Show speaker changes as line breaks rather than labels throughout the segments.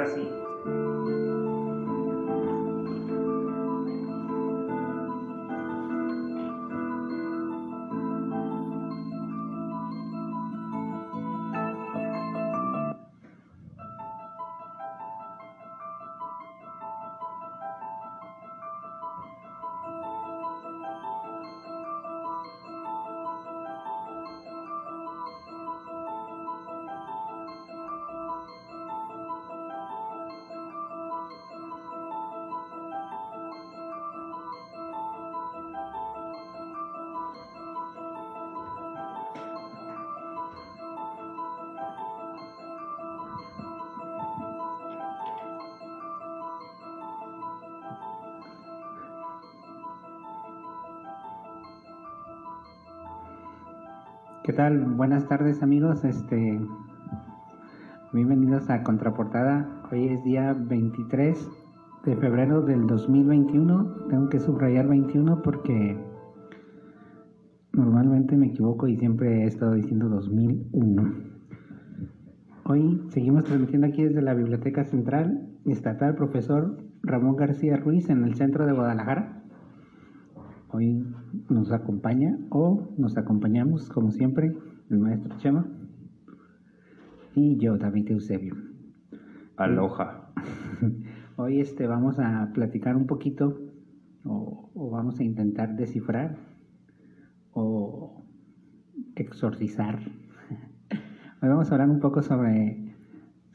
ahora
Buenas tardes amigos. Este, bienvenidos a Contraportada. Hoy es día 23 de febrero del 2021. Tengo que subrayar 21 porque normalmente me equivoco y siempre he estado diciendo 2001. Hoy seguimos transmitiendo aquí desde la Biblioteca Central Estatal Profesor Ramón García Ruiz en el centro de Guadalajara. Hoy nos acompaña o nos acompañamos, como siempre, el maestro Chema y yo, David Eusebio.
Aloha.
Hoy este, vamos a platicar un poquito o, o vamos a intentar descifrar o exorcizar. Hoy vamos a hablar un poco sobre,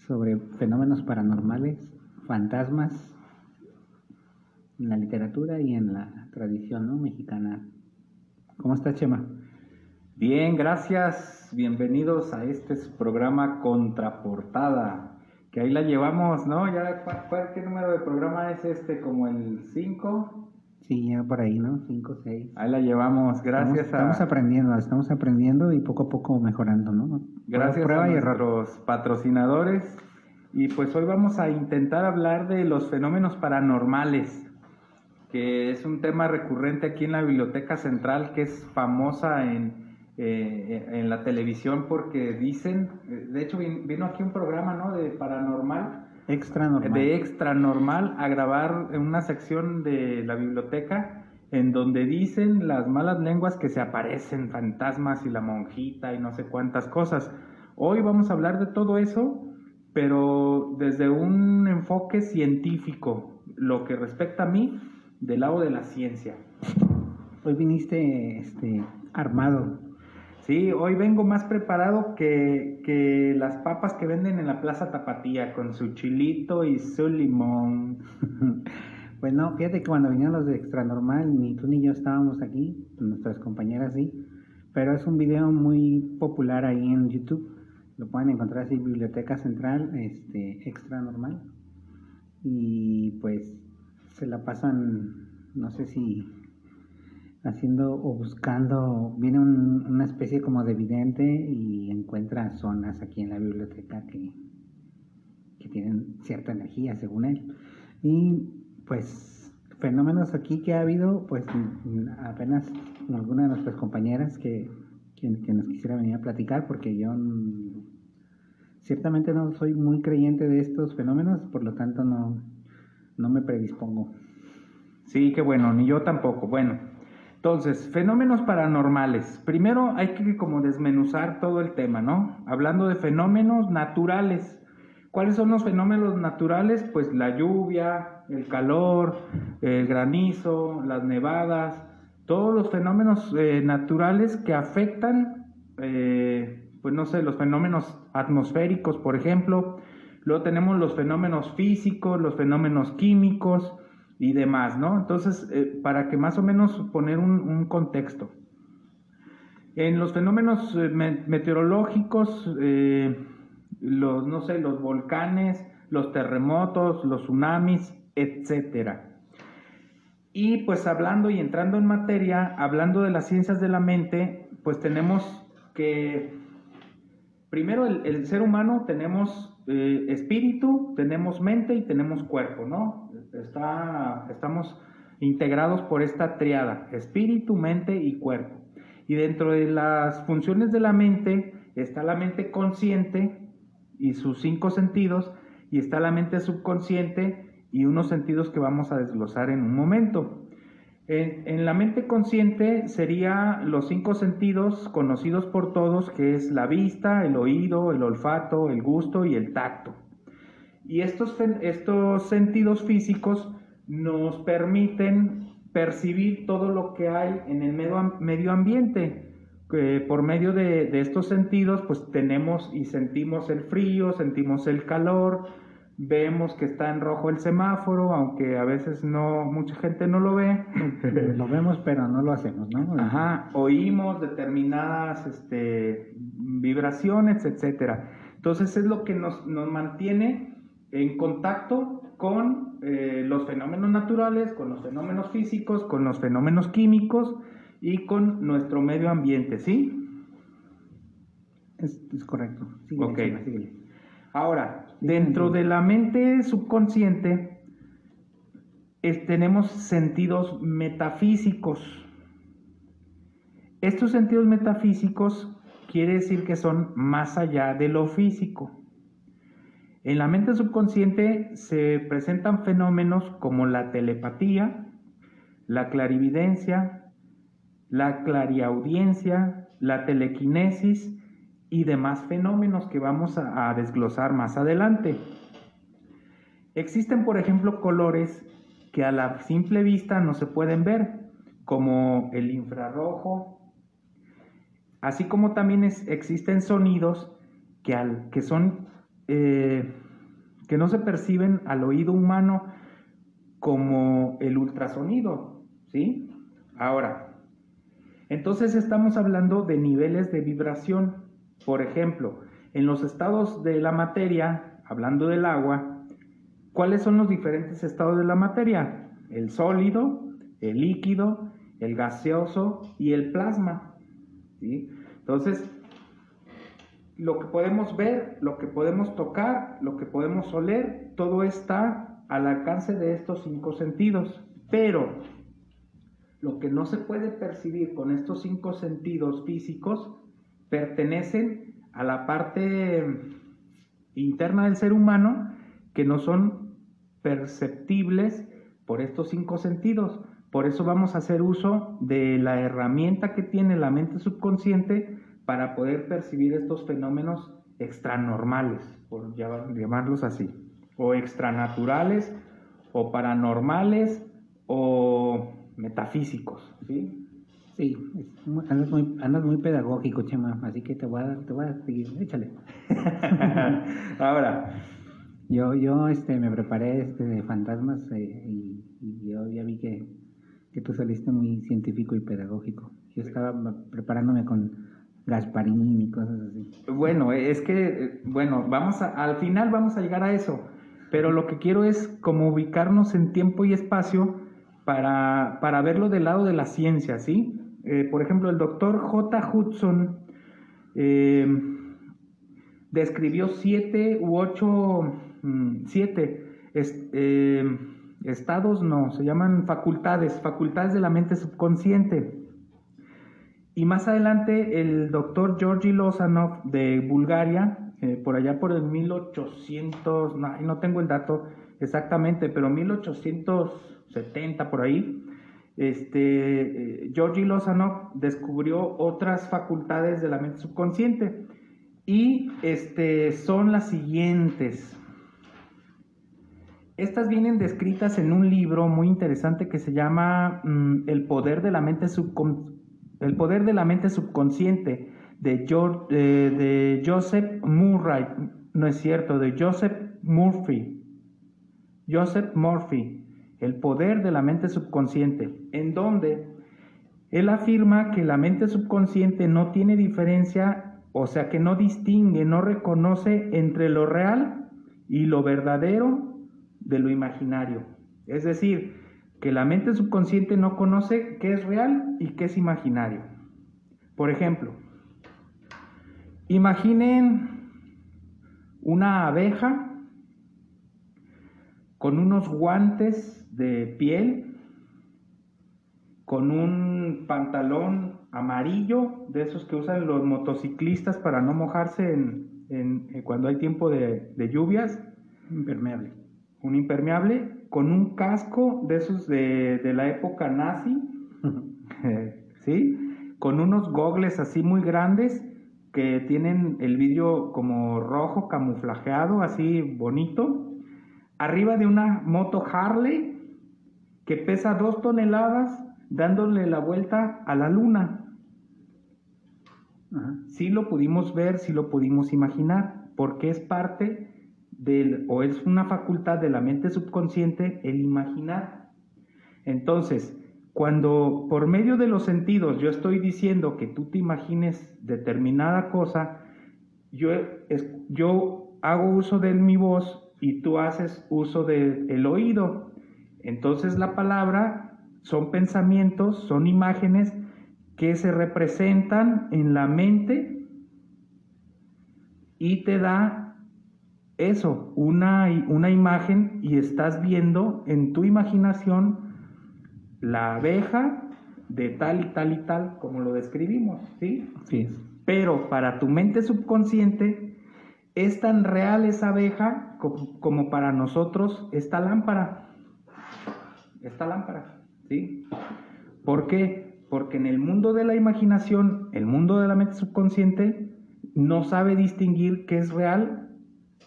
sobre fenómenos paranormales, fantasmas, en la literatura y en la tradición ¿no? mexicana. ¿Cómo está Chema?
Bien, gracias. Bienvenidos a este programa Contraportada. Que ahí la llevamos, ¿no? Ya, ¿cuál, ¿Qué número de programa es este? ¿Como el 5?
Sí, ya por ahí, ¿no? 5, 6.
Ahí la llevamos, gracias
estamos, a... Estamos aprendiendo, estamos aprendiendo y poco a poco mejorando, ¿no?
Gracias Prueba a y nuestros patrocinadores. Y pues hoy vamos a intentar hablar de los fenómenos paranormales que es un tema recurrente aquí en la Biblioteca Central, que es famosa en, eh, en la televisión porque dicen, de hecho vino aquí un programa ¿no? de paranormal,
extra normal.
de extra normal a grabar en una sección de la biblioteca en donde dicen las malas lenguas que se aparecen fantasmas y la monjita y no sé cuántas cosas. Hoy vamos a hablar de todo eso, pero desde un enfoque científico. Lo que respecta a mí, del lado de la ciencia.
Hoy viniste este, armado.
Sí, hoy vengo más preparado que, que, las papas que venden en la Plaza Tapatía, con su chilito y su limón.
bueno, fíjate que cuando vinieron los de Extra Normal, ni tú ni yo estábamos aquí, nuestras compañeras sí, pero es un video muy popular ahí en YouTube. Lo pueden encontrar así, Biblioteca Central, este, Extra Normal. Y pues se la pasan, no sé si haciendo o buscando, viene una especie como de vidente y encuentra zonas aquí en la biblioteca que, que tienen cierta energía según él. Y pues fenómenos aquí que ha habido, pues apenas alguna de nuestras compañeras que, que, que nos quisiera venir a platicar, porque yo ciertamente no soy muy creyente de estos fenómenos, por lo tanto no, no me predispongo.
Sí, qué bueno, ni yo tampoco. Bueno, entonces, fenómenos paranormales. Primero hay que como desmenuzar todo el tema, ¿no? Hablando de fenómenos naturales. ¿Cuáles son los fenómenos naturales? Pues la lluvia, el calor, el granizo, las nevadas, todos los fenómenos eh, naturales que afectan, eh, pues no sé, los fenómenos atmosféricos, por ejemplo, Luego tenemos los fenómenos físicos, los fenómenos químicos y demás, ¿no? Entonces, eh, para que más o menos poner un, contexto. En los fenómenos eh, meteorológicos, eh, los, no sé, los volcanes, los terremotos, los tsunamis, etcétera. Y pues hablando y entrando en materia, hablando de las ciencias de la mente, pues tenemos que, primero el, el ser humano tenemos eh, espíritu, tenemos mente y tenemos cuerpo, ¿no? Está, estamos integrados por esta triada, espíritu, mente y cuerpo. Y dentro de las funciones de la mente está la mente consciente y sus cinco sentidos, y está la mente subconsciente y unos sentidos que vamos a desglosar en un momento. En, la mente consciente sería los cinco sentidos conocidos por todos, que es la vista, el oído, el olfato, el gusto y el tacto. Y estos, estos sentidos físicos nos permiten percibir todo lo que hay en el medio, ambiente. por medio de estos sentidos, pues tenemos y sentimos el frío, sentimos el calor, vemos que está en rojo el semáforo, aunque a veces no, mucha gente no lo ve.
lo vemos, pero no lo hacemos, ¿no?
Ajá, oímos determinadas este, vibraciones, etcétera. Entonces es lo que nos, nos mantiene en contacto con eh, los fenómenos naturales, con los fenómenos físicos, con los fenómenos químicos y con nuestro medio ambiente, ¿sí?
Es, correcto.
ok. Ahora, dentro de la mente subconsciente tenemos sentidos metafísicos. Estos sentidos metafísicos quiere decir que son más allá de lo físico. En la mente subconsciente se presentan fenómenos como la telepatía, la clarividencia, la clariaudiencia, la telequinesis y demás fenómenos que vamos a, desglosar más adelante. Existen, por ejemplo, colores que a la simple vista no se pueden ver, como el infrarrojo, así como también existen sonidos que, al, que son eh, que no se perciben al oído humano como el ultrasonido, ¿sí? Ahora, entonces estamos hablando de niveles de vibración. Por ejemplo, en los estados de la materia, hablando del agua, ¿cuáles son los diferentes estados de la materia? El sólido, el líquido, el gaseoso y el plasma. Entonces, lo que podemos ver, lo que podemos tocar, lo que podemos oler, todo está al alcance de estos cinco sentidos. Pero lo que no se puede percibir con estos cinco sentidos físicos pertenecen a la parte interna del ser humano que no son perceptibles por estos cinco sentidos. Por eso vamos a hacer uso de la herramienta que tiene la mente subconsciente para poder percibir estos fenómenos extranormales, por llamarlos así, o extranaturales, o paranormales, o metafísicos, ¿sí?
Sí, andas, muy, andas muy pedagógico, Chema, así que te voy a, te voy a seguir, échale.
Ahora.
Yo, yo este, me preparé este, de fantasmas eh, y, yo ya vi que, que tú saliste muy científico y pedagógico. Yo estaba preparándome con Gasparín y cosas así.
Bueno, es que, bueno, vamos a, al final vamos a llegar a eso, pero lo que quiero es como ubicarnos en tiempo y espacio para, para verlo del lado de la ciencia, ¿sí? Eh, por ejemplo, el doctor J. Hudson eh, describió siete u ocho, mm, siete eh, estados, no, se llaman facultades, facultades de la mente subconsciente. Y más adelante el doctor Georgi Lozanov de Bulgaria, por allá por el 1800, no, no tengo el dato exactamente, pero 1870 por ahí, este, eh, Georgi Lozano descubrió otras facultades de la mente subconsciente y este, son las siguientes. Estas vienen descritas en un libro muy interesante que se llama mm, El poder de la mente el poder de la mente subconsciente de, George, eh, de Joseph Murray, no es cierto, de Joseph Murphy. Joseph Murphy el poder de la mente subconsciente, en donde él afirma que la mente subconsciente no tiene diferencia, o sea que no distingue, no reconoce entre lo real y lo verdadero de lo imaginario. Es decir, que la mente subconsciente no conoce qué es real y qué es imaginario. Por ejemplo, imaginen una abeja con unos guantes de piel, con un pantalón amarillo, de esos que usan los motociclistas para no mojarse en, eh, cuando hay tiempo de, lluvias,
Impermeable.
Un impermeable con un casco de esos de, de la época nazi, ¿sí? Con unos gogles así muy grandes que tienen el vidrio como rojo, camuflajeado, así bonito. Arriba de una moto Harley que pesa dos toneladas dándole la vuelta a la luna. Sí lo pudimos ver, sí lo pudimos imaginar, porque es parte del, o es una facultad de la mente subconsciente el imaginar. Entonces, cuando por medio de los sentidos yo estoy diciendo que tú te imagines determinada cosa, yo, yo hago uso de mi voz y tú haces uso del oído. Entonces la palabra son pensamientos, son imágenes que se representan en la mente y te da eso, una, una imagen y estás viendo en tu imaginación la abeja de tal y tal y tal, como lo describimos, ¿sí?
Sí.
Pero para tu mente subconsciente es tan real esa abeja como, para nosotros esta lámpara. Esta lámpara, ¿sí? ¿Por qué? Porque en el mundo de la imaginación, el mundo de la mente subconsciente, no sabe distinguir qué es real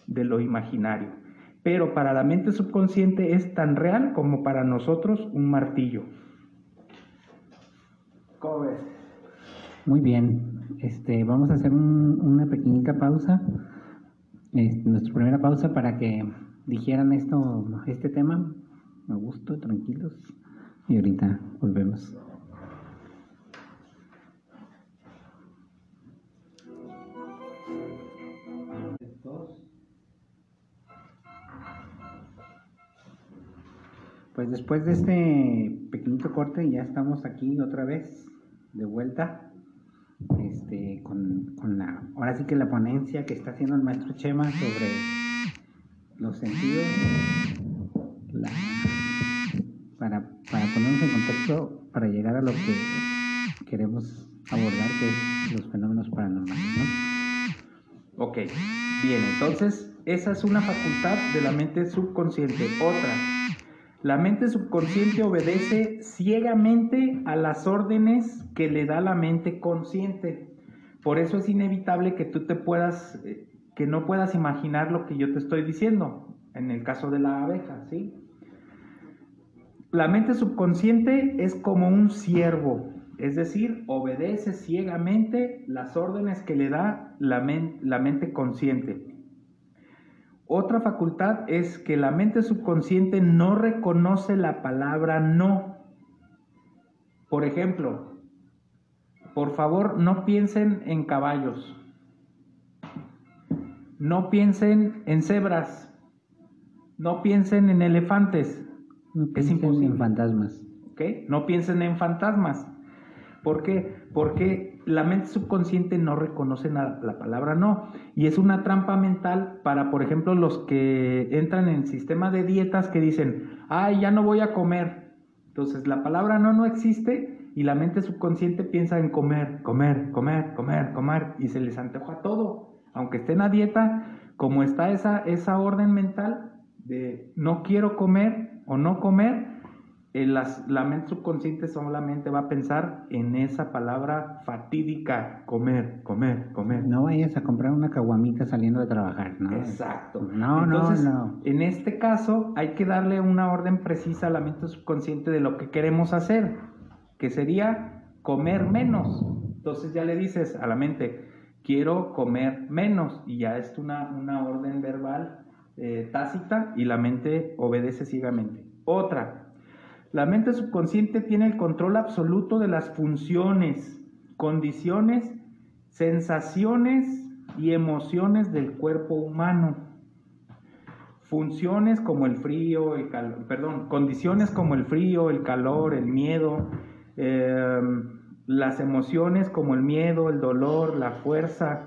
de lo imaginario pero para la mente subconsciente es tan real como para nosotros un martillo. ¿Cómo ves?
Muy bien, este, vamos a hacer una pequeñita pausa, este, nuestra primera pausa para que dijeran esto, este tema, a gusto, tranquilos, y ahorita volvemos. Pues después de este pequeñito corte ya estamos aquí otra vez de vuelta este, con, la, ahora sí que la ponencia que está haciendo el maestro Chema sobre los sentidos para, ponernos en contexto para llegar a lo que queremos abordar que es los fenómenos paranormales, ¿no?
Ok, bien, entonces esa es una facultad de la mente subconsciente. Otra, la mente subconsciente obedece ciegamente a las órdenes que le da la mente consciente. Por eso es inevitable que tú te puedas, eh, que no puedas imaginar lo que yo te estoy diciendo, en el caso de la abeja, ¿sí? La mente subconsciente es como un siervo, es decir, obedece ciegamente las órdenes que le da la, la mente consciente. Otra facultad es que la mente subconsciente no reconoce la palabra no. Por ejemplo, por favor, no piensen en caballos. No piensen en cebras. No piensen en elefantes.
No piensen en fantasmas.
No piensen en fantasmas. ¿Por qué? Porque la mente subconsciente no reconoce la, la, palabra no. Y es una trampa mental para, por ejemplo, los que entran en el sistema de dietas que dicen, ay, ya no voy a comer. Entonces la palabra no no existe y la mente subconsciente piensa en comer, comer, comer, comer, comer y se les antoja todo. Aunque estén a dieta, como está esa, esa orden mental de no quiero comer o no comer, la mente subconsciente solamente va a pensar en esa palabra fatídica, comer, comer, comer.
No vayas a comprar una caguamita saliendo de trabajar, ¿no?
Exacto.
No, no, no.
En este caso hay que darle una orden precisa a la mente subconsciente de lo que queremos hacer, que sería comer menos. Entonces ya le dices a la mente, quiero comer menos, y ya es una, una orden verbal eh, tácita y la mente obedece ciegamente. Otra, la mente subconsciente tiene el control absoluto de las funciones, condiciones, sensaciones y emociones del cuerpo humano. Funciones como el frío, el calor, perdón, condiciones como el frío, el calor, el miedo, em, las emociones como el miedo, el dolor, la fuerza,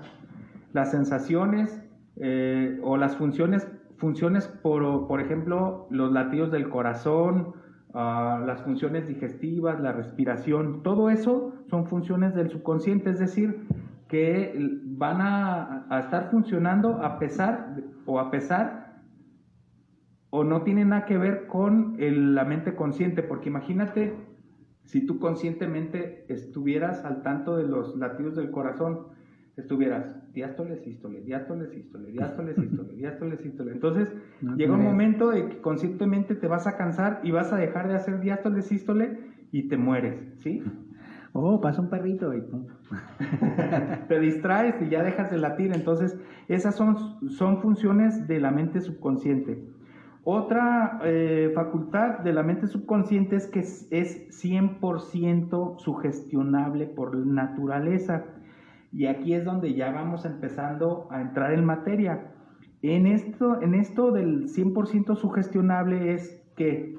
las sensaciones eh, o las funciones, funciones por, por ejemplo, los latidos del corazón, las funciones digestivas, la respiración, todo eso son funciones del subconsciente, es decir, que van a, estar funcionando a pesar o a pesar o no tiene nada que ver con el- la mente consciente, porque imagínate si tú conscientemente estuvieras al tanto de los latidos del corazón, estuvieras diástole, sístole, diástole, sístole, diástole, sístole, diástole, sístole. Entonces,
No
llega un momento de que conscientemente te vas a cansar y vas a dejar de hacer diástole, sístole y te mueres, ¿sí?
Oh, pasa un perrito y pum.
te distraes y ya dejas de latir. Entonces, esas son, son funciones de la mente subconsciente. Otra eh, facultad de la mente subconsciente es que es, es 100% sugestionable por naturaleza. Y aquí es donde ya vamos empezando a entrar en materia. En esto, en esto del 100% sugestionable es que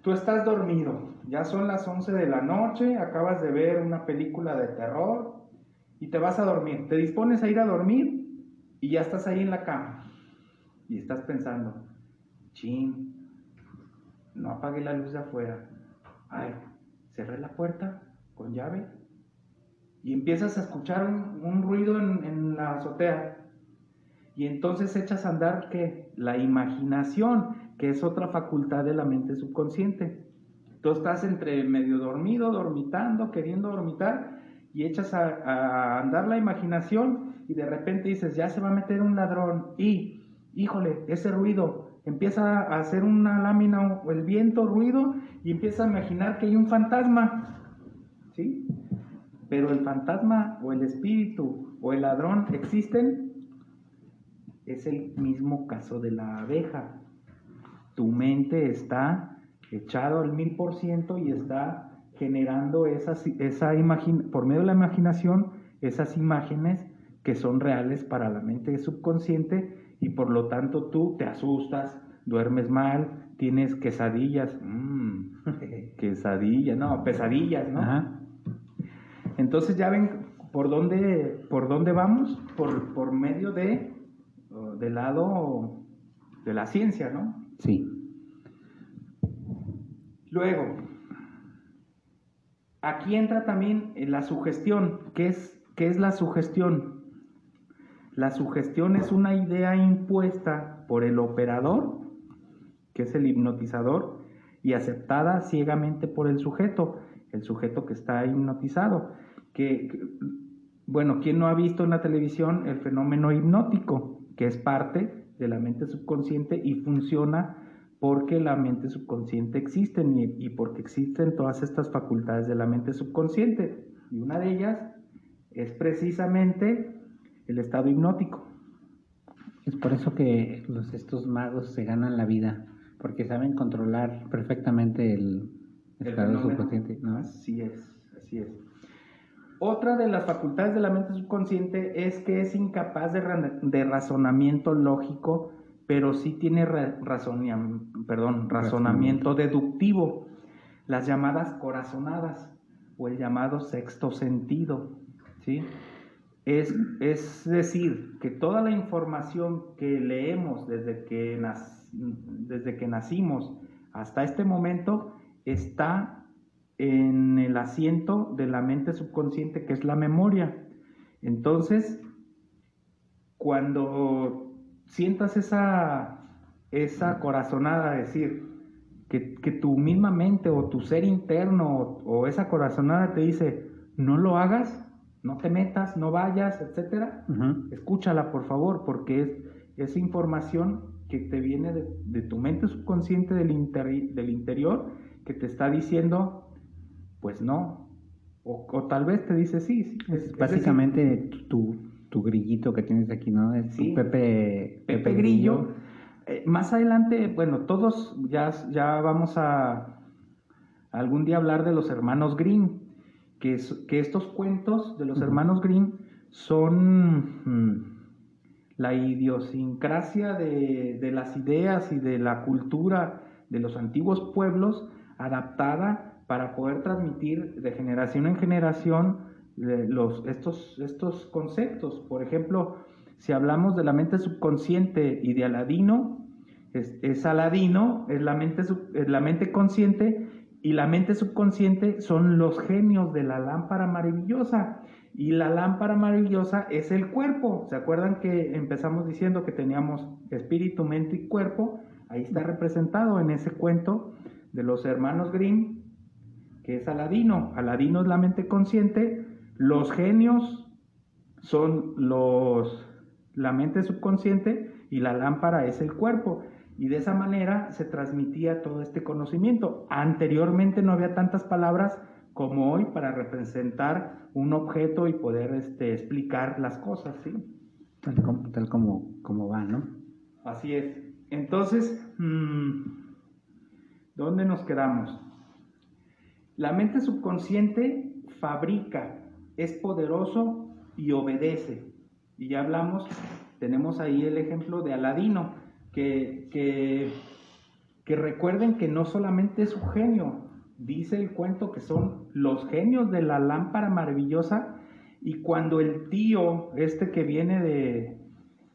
tú estás dormido, ya son las 11 de la noche, acabas de ver una película de terror y te vas a dormir. Te dispones a ir a dormir y ya estás ahí en la cama y estás pensando, chin, no apagué la luz de afuera. Ay, cerré la puerta con llave y empiezas a escuchar un, ruido en, la azotea. Y entonces echas a andar que la imaginación, que es otra facultad de la mente subconsciente. Tú estás entre medio dormido, dormitando, queriendo dormitar, y echas a, a andar la imaginación y de repente dices, ya se va a meter un ladrón y, híjole, ese ruido, empieza a hacer una lámina o el viento, ruido, y empieza a imaginar que hay un fantasma, ¿sí? Pero el fantasma o el espíritu o el ladrón existen, es el mismo caso de la abeja. Tu mente está echado al mil por ciento y está generando esas, esa imagin por medio de la imaginación esas imágenes que son reales para la mente subconsciente y por lo tanto tú te asustas, duermes mal, tienes quesadillas, mmm, quesadillas, no, pesadillas, ¿no?
Ajá.
Entonces ya ven por dónde, por dónde vamos, por, por medio de, del lado de la ciencia, ¿no?
Sí.
Luego, aquí entra también la sugestión. ¿Qué es, ¿Qué es la sugestión? La sugestión es una idea impuesta por el operador, que es el hipnotizador, y aceptada ciegamente por el sujeto, el sujeto que está hipnotizado. Que, bueno, ¿quién no ha visto en la televisión el fenómeno hipnótico, que es parte de la mente subconsciente y funciona porque la mente subconsciente existe y, y porque existen todas estas facultades de la mente subconsciente? Y una de ellas es precisamente el estado hipnótico.
Es por eso que los, estos magos se ganan la vida, porque saben controlar perfectamente el,
El
estado subconsciente, ¿no?
Así es, así es. Otra de las facultades de la mente subconsciente es que es incapaz de, ra- de razonamiento lógico, pero sí tiene ra- perdón, razonamiento deductivo, las llamadas corazonadas o el llamado sexto sentido. ¿sí? Es, es decir, que toda la información que leemos desde que, desde que nacimos hasta este momento está en el asiento de la mente subconsciente que es la memoria. Entonces, cuando sientas esa, esa corazonada, decir, que, que tu misma mente o tu ser interno o, o esa corazonada te dice, no lo hagas, no te metas, no vayas, etcétera, escúchala por favor, porque es esa información que te viene de, de tu mente subconsciente del, interi- del interior que te está diciendo, pues no, o, o tal vez te dice sí. sí, es- es decir,
Básicamente tu, tu grillito que tienes aquí, ¿no? Es
Sí.
Pepe,
Pepe Grillo. Eh, más adelante, bueno, todos ya, ya vamos a algún día hablar de los hermanos Grimm, que, es- que estos cuentos de los hermanos Grimm son mm, la idiosincrasia de, de las ideas y de la cultura de los antiguos pueblos adaptada para poder transmitir de generación en generación eh, estos, estos conceptos. Por ejemplo, si hablamos de la mente subconsciente y de Aladino, es, Aladino, es la, mente es la mente consciente y la mente subconsciente son los genios de la lámpara maravillosa. Y la lámpara maravillosa es el cuerpo. ¿Se acuerdan que empezamos diciendo que teníamos espíritu, mente y cuerpo? Ahí está representado en ese cuento de los hermanos Grimm, que es Aladino. Aladino es la mente consciente, los genios son los la mente subconsciente y la lámpara es el cuerpo. Y de esa manera se transmitía todo este conocimiento. Anteriormente no había tantas palabras como hoy para representar un objeto y poder este, explicar las cosas, ¿sí?
Tal como, tal como, va, ¿no?
Así es. Entonces, mm, ¿dónde nos quedamos? La mente subconsciente fabrica, es poderoso y obedece. Y ya hablamos, tenemos ahí el ejemplo de Aladino, que, que, recuerden que no solamente es un genio, dice el cuento que son los genios de la lámpara maravillosa y cuando el tío, este que viene de,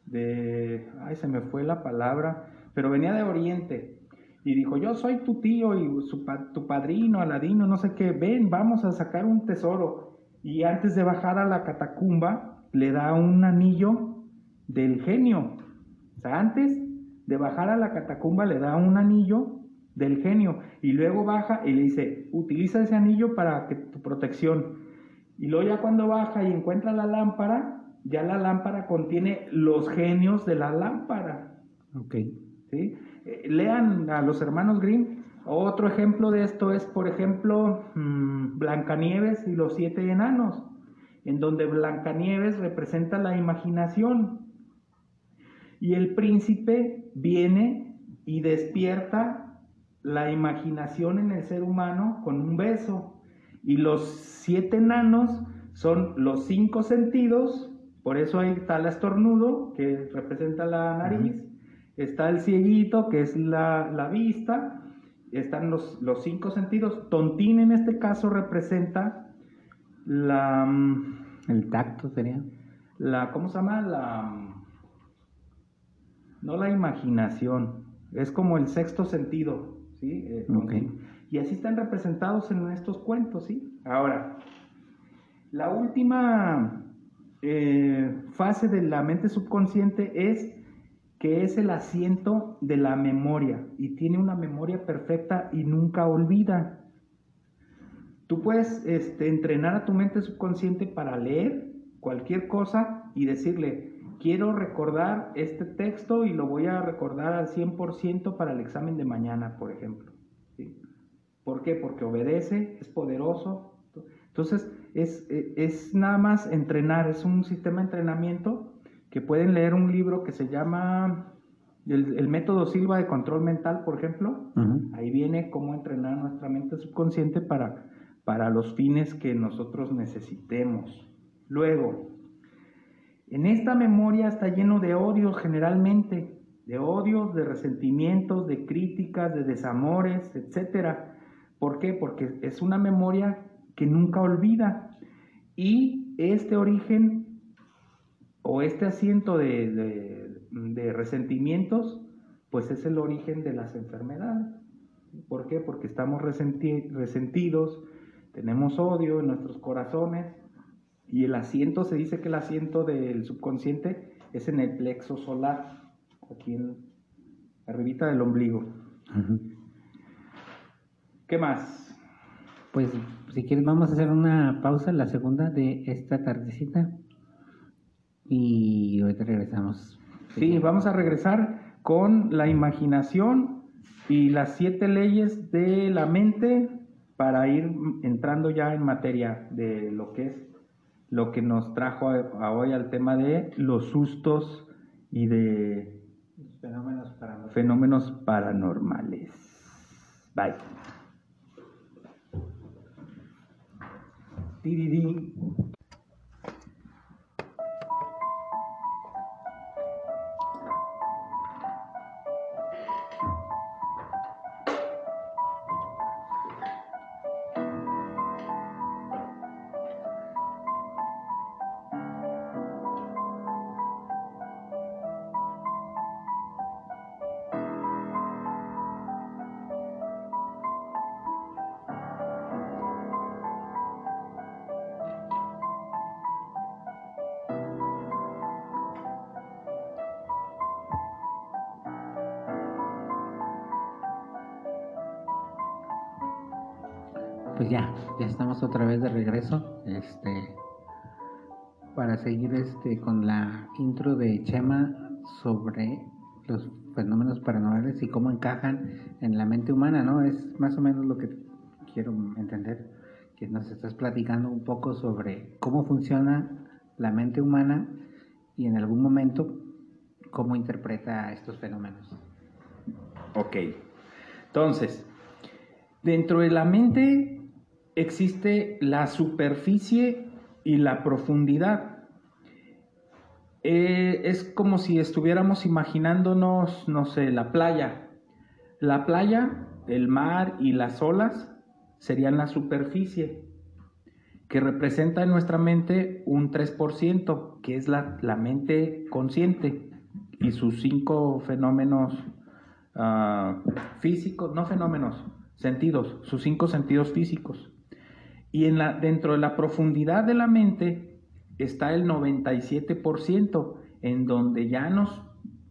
de, ay, se me fue la palabra, pero venía de Oriente y dijo, yo soy tu tío y tu padrino, Aladino, no sé qué, ven, vamos a sacar un tesoro. Y antes de bajar a la catacumba, le da un anillo del genio. O sea, antes de bajar a la catacumba, le da un anillo del genio y luego baja y le dice, utiliza ese anillo para que tu protección. Y luego ya cuando baja y encuentra la lámpara, ya la lámpara contiene los genios de la lámpara.
Ok.
¿Sí? Eh, lean a los hermanos Grimm. Otro ejemplo de esto es, por ejemplo, mm, Blancanieves y los siete enanos, en donde Blancanieves representa la imaginación. Y el príncipe viene y despierta la imaginación en el ser humano con un beso. Y los siete enanos son los cinco sentidos, por eso está el estornudo, que representa la nariz, está el cieguito, que es la, vista, están los, los, cinco sentidos. Tontín en este caso representa la... Mm,
el tacto sería.
La, ¿Cómo se llama? La... Mm, no la imaginación, es como el sexto sentido. Eh, y así están representados en estos cuentos, ¿sí? Ahora, la última eh, fase de la mente subconsciente es que es el asiento de la memoria y tiene una memoria perfecta y nunca olvida. Tú puedes este, entrenar a tu mente subconsciente para leer cualquier cosa y decirle, quiero recordar este texto y lo voy a recordar al 100% para el examen de mañana, por ejemplo. ¿sí? ¿Por qué? Porque obedece, es poderoso. Entonces, es, es, nada más entrenar, es un sistema de entrenamiento que pueden leer un libro que se llama el, método Silva de control mental, por ejemplo. Ahí viene cómo entrenar nuestra mente subconsciente para, para los fines que nosotros necesitemos. Luego, en esta memoria está lleno de odios generalmente, de odios, de resentimientos, de críticas, de desamores, etc. ¿Por qué? Porque es una memoria que nunca olvida. Y este origen o este asiento de, resentimientos, pues es el origen de las enfermedades. ¿Por qué? Porque estamos resentidos, tenemos odio en nuestros corazones y el asiento, se dice que el asiento del subconsciente es en el plexo solar, aquí en arribita del ombligo. ¿Qué más?
Pues si quieres vamos a hacer una pausa, la segunda de esta tardecita. Y ahorita regresamos.
Sí, vamos a regresar con la imaginación y las siete leyes de la mente para ir entrando ya en materia de lo que es lo que nos trajo a, hoy al tema de los sustos y de
fenómenos paranormales.
Fenómenos paranormales. Bye.
Estamos otra vez de regreso. Este para seguir este con la intro de Chema sobre los fenómenos paranormales y cómo encajan en la mente humana, ¿no? Es más o menos lo que quiero entender, que nos estás platicando un poco sobre cómo funciona la mente humana y en algún momento cómo interpreta estos fenómenos.
Ok, entonces, dentro de la mente existe la superficie y la profundidad. Eh, es como si estuviéramos imaginándonos, no sé, la playa. La playa, el mar y las olas serían la superficie, que representa en nuestra mente un 3%, que es la, mente consciente y sus cinco fenómenos ah, físicos, no fenómenos, sentidos, sus cinco sentidos físicos. Y en la, dentro de la profundidad de la mente está el 97%, en donde ya nos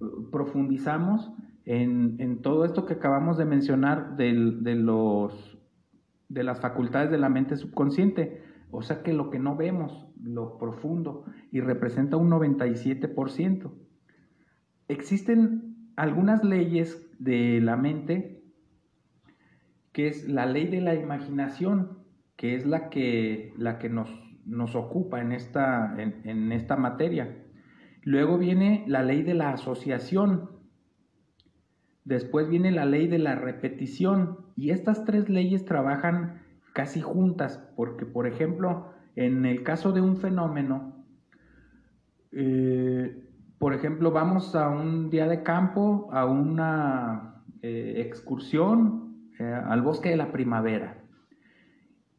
uh, profundizamos en, todo esto que acabamos de mencionar de, los, de las facultades de la mente subconsciente. O sea que lo que no vemos, lo profundo, y representa un 97%. Existen algunas leyes de la mente, que es la ley de la imaginación, que es la que, la que nos, nos ocupa en esta, en, esta materia. Luego viene la ley de la asociación. Después viene la ley de la repetición. Y estas tres leyes trabajan casi juntas, porque por ejemplo, en el caso de un fenómeno, eh, por ejemplo, vamos a un día de campo, a una eh, excursión eh, al bosque de la primavera.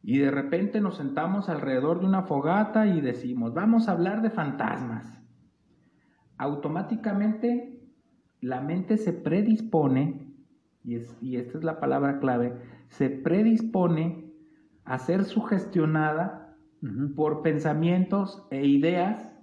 Y de repente nos sentamos alrededor de una fogata y decimos, vamos a hablar de fantasmas. Automáticamente la mente se predispone, y, y esta es la palabra clave, se predispone a ser sugestionada por pensamientos e ideas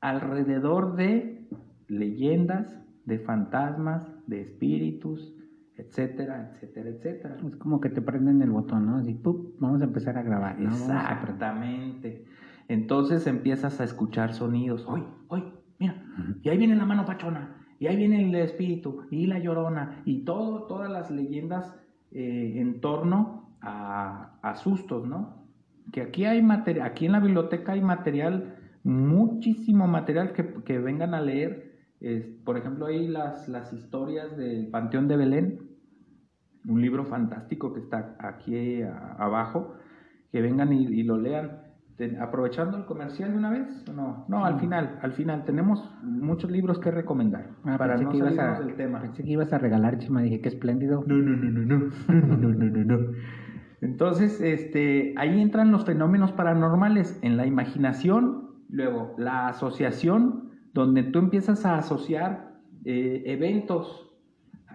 alrededor de leyendas, de fantasmas, de espíritus, etcétera, etcétera, etcétera.
Es como que te prenden el botón, ¿no? Así, ¡pup! vamos a empezar a grabar. ¿no?
Exactamente. Entonces empiezas a escuchar sonidos. ¡Hoy, hoy! Mira, y ahí viene la mano pachona, y ahí viene el espíritu, y la llorona, y todo, todas las leyendas eh, en torno a, a, sustos, ¿no? Que aquí hay material, aquí en la biblioteca hay material, muchísimo material que, que vengan a leer por ejemplo, hay las, las historias del Panteón de Belén, un libro fantástico que está aquí abajo, que vengan y, lo lean. aprovechando el comercial de una vez, no, no, al final, al final tenemos muchos libros que recomendar
ah, para no salirnos del tema. Pensé que ibas a regalar, Chima, dije qué espléndido.
No, no, no, no, no, no, no, no, no, no. Entonces, este, ahí entran los fenómenos paranormales en la imaginación, luego la asociación donde tú empiezas a asociar eh, eventos,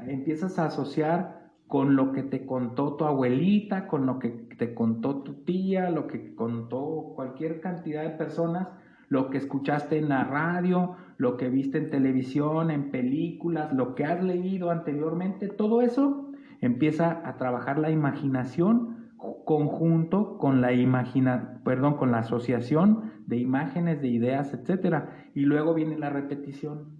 empiezas a asociar con lo que te contó tu abuelita, con lo que te contó tu tía, lo que contó cualquier cantidad de personas, lo que escuchaste en la radio, lo que viste en televisión, en películas, lo que has leído anteriormente, todo eso empieza a trabajar la imaginación conjunto con la imagina, perdón, con la asociación de imágenes, de ideas, etcétera, y luego viene la repetición.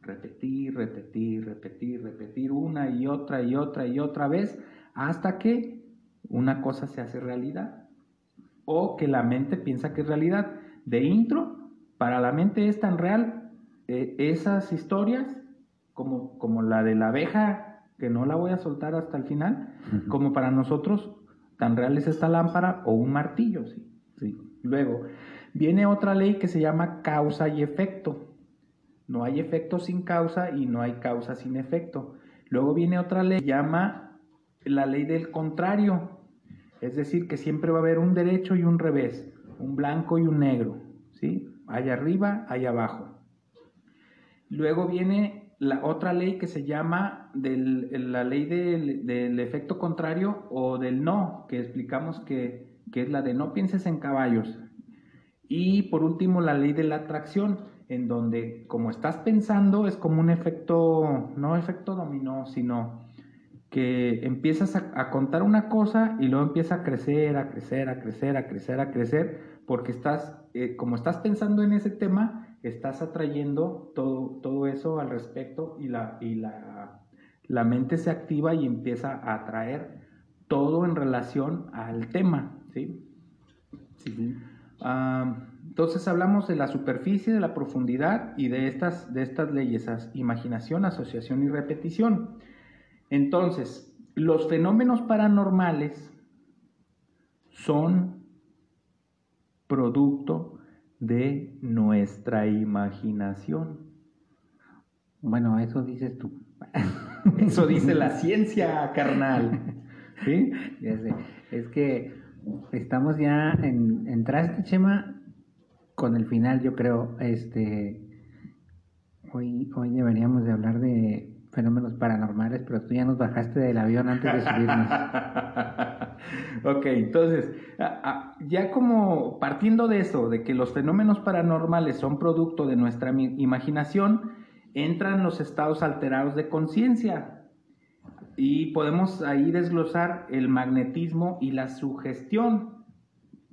Repetir, repetir, repetir, repetir una y otra y otra y otra vez hasta que una cosa se hace realidad o que la mente piensa que es realidad. De intro, para la mente es tan real eh, esas historias como, como la de la abeja que no la voy a soltar hasta el final, como para nosotros tan real es esta lámpara o un martillo, ¿sí? ¿sí? Luego, viene otra ley que se llama causa y efecto. No hay efecto sin causa y no hay causa sin efecto. Luego viene otra ley que se llama la ley del contrario. Es decir, que siempre va a haber un derecho y un revés, un blanco y un negro, ¿sí? Hay arriba, hay abajo. Luego viene la otra ley que se llama la ley del, efecto contrario o del no, que explicamos que, es la de no pienses en caballos. Y por último, la ley de la atracción, en donde como estás pensando es como un efecto, no efecto dominó, sino que empiezas a, contar una cosa y luego empieza a crecer, a crecer, a crecer, a crecer, a crecer, porque estás, eh, como estás pensando en ese tema, estás atrayendo todo, todo eso al respecto y, la, y la, la mente se activa y empieza a atraer todo en relación al tema, ¿sí? Ah, entonces hablamos de la superficie, de la profundidad y de estas, de estas leyes, imaginación, asociación y repetición. Entonces, los fenómenos paranormales son producto de nuestra imaginación.
Bueno, eso dices tú.
Eso dice la ciencia, carnal. ¿Sí?
Es que estamos ya en, en traste, Chema, con el final, yo creo. Este, hoy, hoy deberíamos de hablar de fenómenos paranormales, pero tú ya nos bajaste del avión antes de subirnos.
ok, entonces, ya como partiendo de eso, de que los fenómenos paranormales son producto de nuestra imaginación, entran los estados alterados de conciencia. Y podemos ahí desglosar el magnetismo y la sugestión,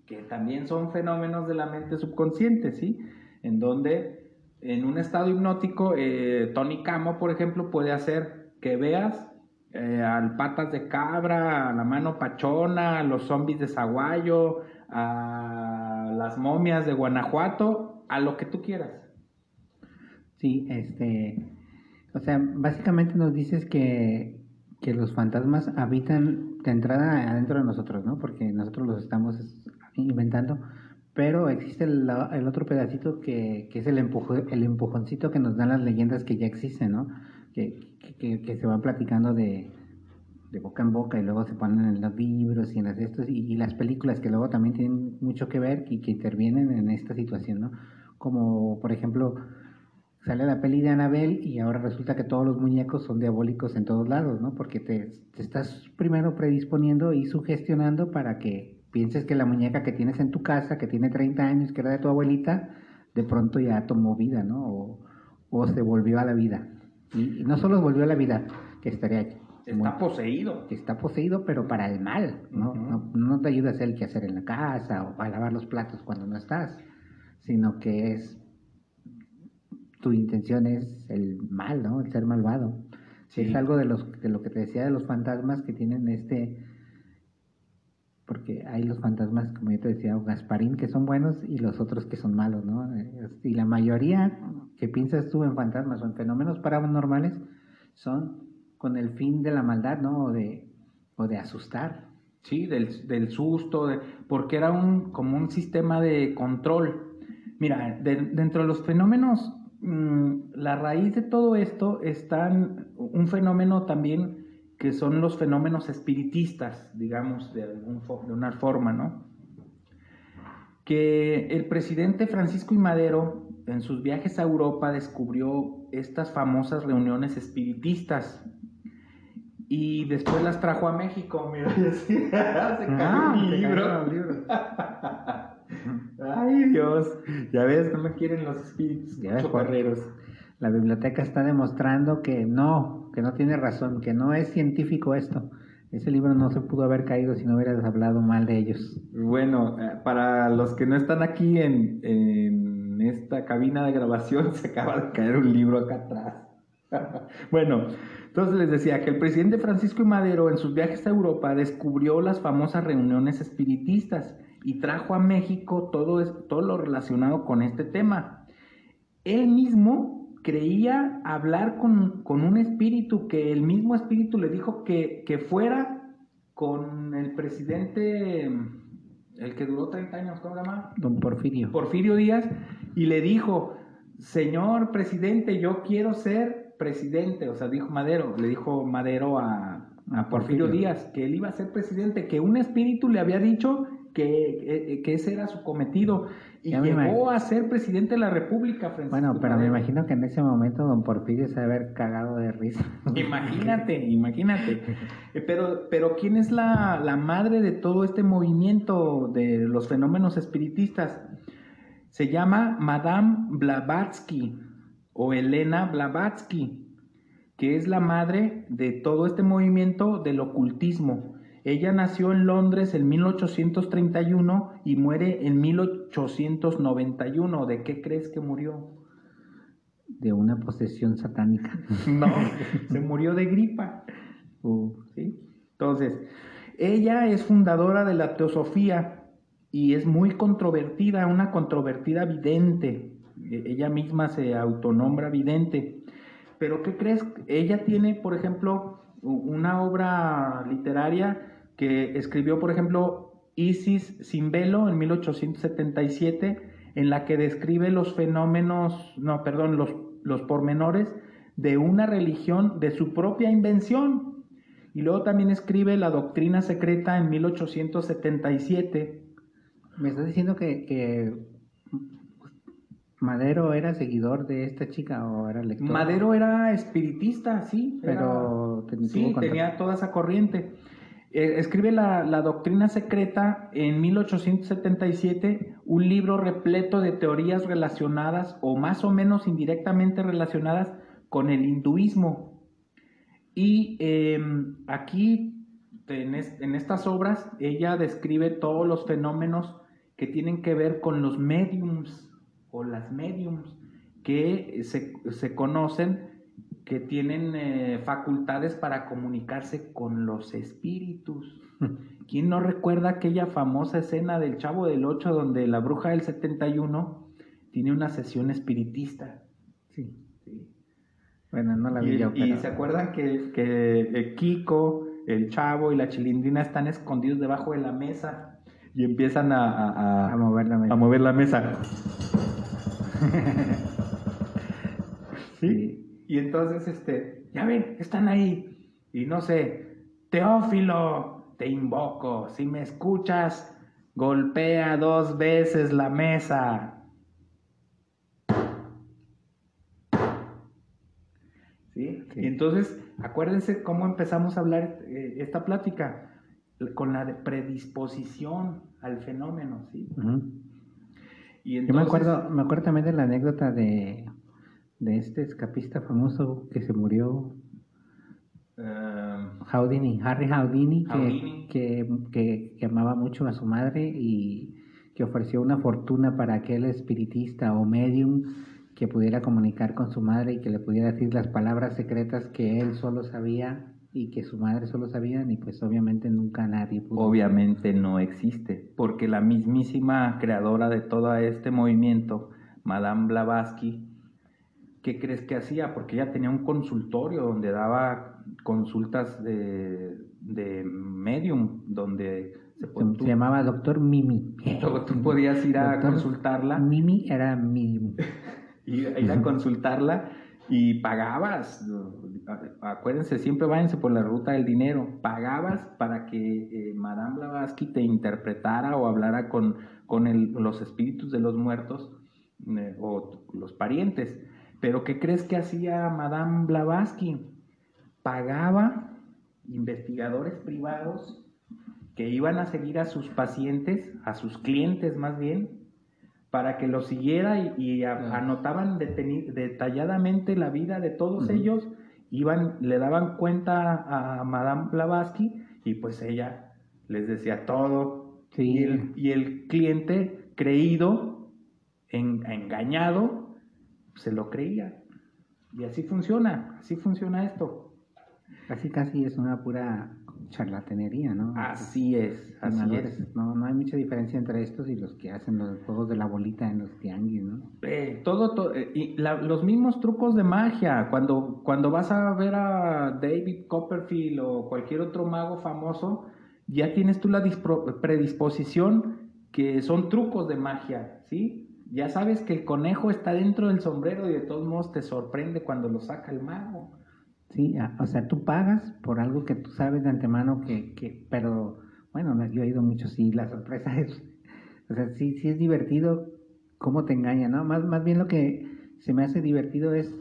que también son fenómenos de la mente subconsciente, ¿sí? En donde en un estado hipnótico, eh, Tony Camo, por ejemplo, puede hacer que veas eh, al patas de cabra, a la mano pachona, a los zombies de Zaguayo, a las momias de Guanajuato, a lo que tú quieras.
Sí, este, o sea, básicamente nos dices que, que los fantasmas habitan de entrada adentro de nosotros, ¿no? Porque nosotros los estamos inventando pero existe el, otro pedacito que, es el, el empujoncito que nos dan las leyendas que ya existen, ¿no? Que, se van platicando de, boca en boca y luego se ponen en los libros y en las estos y, las películas que luego también tienen mucho que ver y que intervienen en esta situación, ¿no? Como por ejemplo sale la peli de Anabel y ahora resulta que todos los muñecos son diabólicos en todos lados, ¿no? Porque te, te estás primero predisponiendo y sugestionando para que pienses que la muñeca que tienes en tu casa, que tiene 30 años, que era de tu abuelita, de pronto ya tomó vida, ¿no? O, se volvió a la vida. Y, no solo volvió a la vida, que estaría...
Está poseído.
Que está poseído, pero para el mal, ¿no? no, te ayuda a hacer el quehacer en la casa o a lavar los platos cuando no estás, sino que es... Tu intención es el mal, ¿no? El ser malvado. Es algo de, los, de lo que te decía de los fantasmas que tienen este porque hay los fantasmas, como yo te decía, Gasparín, que son buenos y los otros que son malos, ¿no? Y la mayoría que piensas tú en fantasmas o en fenómenos paranormales son con el fin de la maldad, ¿no? O de, o de asustar.
Sí, del, del susto, porque era un, como un sistema de control. Mira, dentro de los fenómenos, mm, la raíz de todo esto está un fenómeno también que son los fenómenos espiritistas, digamos, de, de una forma, ¿no? Que el presidente Francisco I. Madero, en sus viajes a Europa, descubrió estas famosas reuniones espiritistas y después las trajo a México. Mira, se ah, libro. Ay, Dios. Ya ves, no me quieren los espíritus chocarreros.
La biblioteca está demostrando que no, que no tiene razón, que no es científico esto. Ese libro no se pudo haber caído si no hubieras hablado mal de ellos.
Bueno, eh, para los que no están aquí en, en esta cabina de grabación, se acaba de caer un libro acá atrás. bueno, entonces les decía que el presidente Francisco y Madero en sus viajes a Europa descubrió las famosas reuniones espiritistas y trajo a México todo, todo lo relacionado con este tema. Él mismo creía hablar con, un espíritu, que el mismo espíritu le dijo que, que, fuera con el presidente, el que duró 30 años, ¿cómo se llama?
Don Porfirio.
Porfirio Díaz, y le dijo, señor presidente, yo quiero ser presidente, o sea, dijo Madero, le dijo Madero a, a Porfirio Díaz, que él iba a ser presidente, que un espíritu le había dicho que, que, ese era su cometido y llegó a ser presidente de la República.
bueno, pero me imagino que en ese momento don Porfirio se haber cagado de risa.
Imagínate, imagínate. Eh, pero, pero ¿quién es la, la madre de todo este movimiento de los fenómenos espiritistas? Se llama Madame Blavatsky o Elena Blavatsky. que es la madre de todo este movimiento del ocultismo. Ella nació en Londres en 1831 y muere en 1891. ¿De qué crees que murió?
De una posesión satánica.
No, se murió de gripa. Uh, ¿sí? Entonces, ella es fundadora de la teosofía y es muy controvertida, una controvertida vidente. E-, ella misma se autonombra vidente. Pero ¿qué crees? Ella tiene, por ejemplo, una obra literaria que escribió, por ejemplo, Isis sin velo en 1877, en la que describe los fenómenos, no, perdón, los, los pormenores de una religión de su propia invención. Y luego también escribe La Doctrina Secreta en 1877.
¿Me estás diciendo que, Madero era seguidor de esta chica o era lector?
Madero era espiritista, sí.
Pero
sí, tenía toda esa corriente. Eh, escribe la, Doctrina Secreta en 1877, un libro repleto de teorías relacionadas o más o menos indirectamente relacionadas con el hinduismo. Y em, aquí, en, en estas obras, ella describe todos los fenómenos que tienen que ver con los mediums o las mediums que se, se conocen que tienen eh, facultades para comunicarse con los espíritus. ¿Quién no recuerda aquella famosa escena del Chavo del Ocho donde la bruja del 71 tiene una sesión espiritista?
Sí. Bueno, no la vi
y, yo, Y se acuerdan que, que eh, Kiko, el Chavo y la Chilindrina están escondidos debajo de la mesa y empiezan a,
a, mover la mesa.
A mover la mesa. ¿Sí? Y entonces, este, ya ven, están ahí. Y no sé, Teófilo, te invoco. Si me escuchas, golpea dos veces la mesa. ¿Sí? Y entonces, acuérdense cómo empezamos a hablar eh, esta plática, con la predisposición al fenómeno, ¿sí?
y entonces, Yo me acuerdo, me acuerdo también de la anécdota de de este escapista famoso que se murió. Houdini, Harry Houdini, Que, que, que, amaba mucho a su madre y que ofreció una fortuna para aquel espiritista o medium que pudiera comunicar con su madre y que le pudiera decir las palabras secretas que él solo sabía y que su madre solo sabía y pues obviamente nunca nadie
pudo. Obviamente no existe, porque la mismísima creadora de todo este movimiento, Madame Blavatsky, ¿qué crees que hacía? Porque ella tenía un consultorio donde daba consultas de, de medium, donde
se, llamaba Doctor Mimi.
Tú, podías ir a consultarla.
Mimi era medium.
ir a consultarla y pagabas. Acuérdense, siempre váyanse por la ruta del dinero. Pagabas para que eh, Madame Blavatsky te interpretara o hablara con, con los espíritus de los muertos eh, o los parientes. Pero ¿qué crees que hacía Madame Blavatsky? Pagaba investigadores privados que iban a seguir a sus pacientes, a sus clientes más bien, para que los siguiera y, anotaban detalladamente la vida de todos ellos, iban, le daban cuenta a Madame Blavatsky y pues ella les decía todo. Y, el, cliente creído, engañado, se lo creía. Y así funciona, así funciona esto.
Casi, casi es una pura charlatanería, ¿no?
Así es, así es.
No, no hay mucha diferencia entre estos y los que hacen los juegos de la bolita en los tianguis, ¿no?
Eh, todo, eh, y los mismos trucos de magia. Cuando, cuando vas a ver a David Copperfield o cualquier otro mago famoso, ya tienes tú la predisposición que son trucos de magia, ¿sí? Ya sabes que el conejo está dentro del sombrero y de todos modos te sorprende cuando lo saca el mago.
Sí, o sea, tú pagas por algo que tú sabes de antemano que, que pero bueno, yo he oído mucho, sí, la sorpresa es, o sea, sí, sí es divertido cómo te engaña, ¿no? Más, más bien lo que se me hace divertido es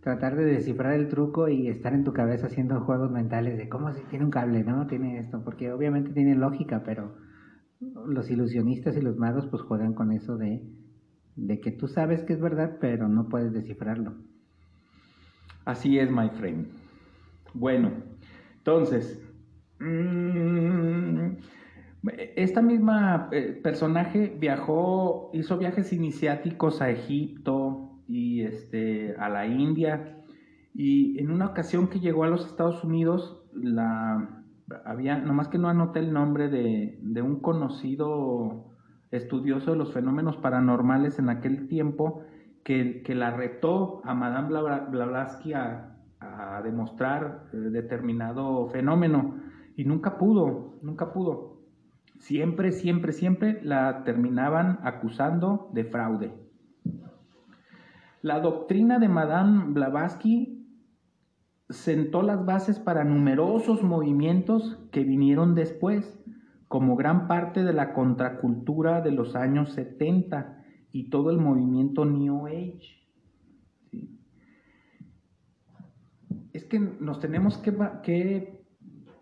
tratar de descifrar el truco y estar en tu cabeza haciendo juegos mentales de cómo si tiene un cable, ¿no? Tiene esto, porque obviamente tiene lógica, pero los ilusionistas y los magos pues juegan con eso de de que tú sabes que es verdad, pero no puedes descifrarlo.
Así es, my friend. Bueno, entonces, mm, esta misma eh, personaje viajó, hizo viajes iniciáticos a Egipto y este, a la India. Y en una ocasión que llegó a los Estados Unidos, la, había, nomás que no anoté el nombre de, de un conocido estudioso de los fenómenos paranormales en aquel tiempo, que, que la retó a Madame Blavatsky a, a demostrar eh, determinado fenómeno y nunca pudo, nunca pudo. Siempre, siempre, siempre la terminaban acusando de fraude. La doctrina de Madame Blavatsky sentó las bases para numerosos movimientos que vinieron después, como gran parte de la contracultura de los años 70 y todo el movimiento New Age. Es que nos tenemos que, que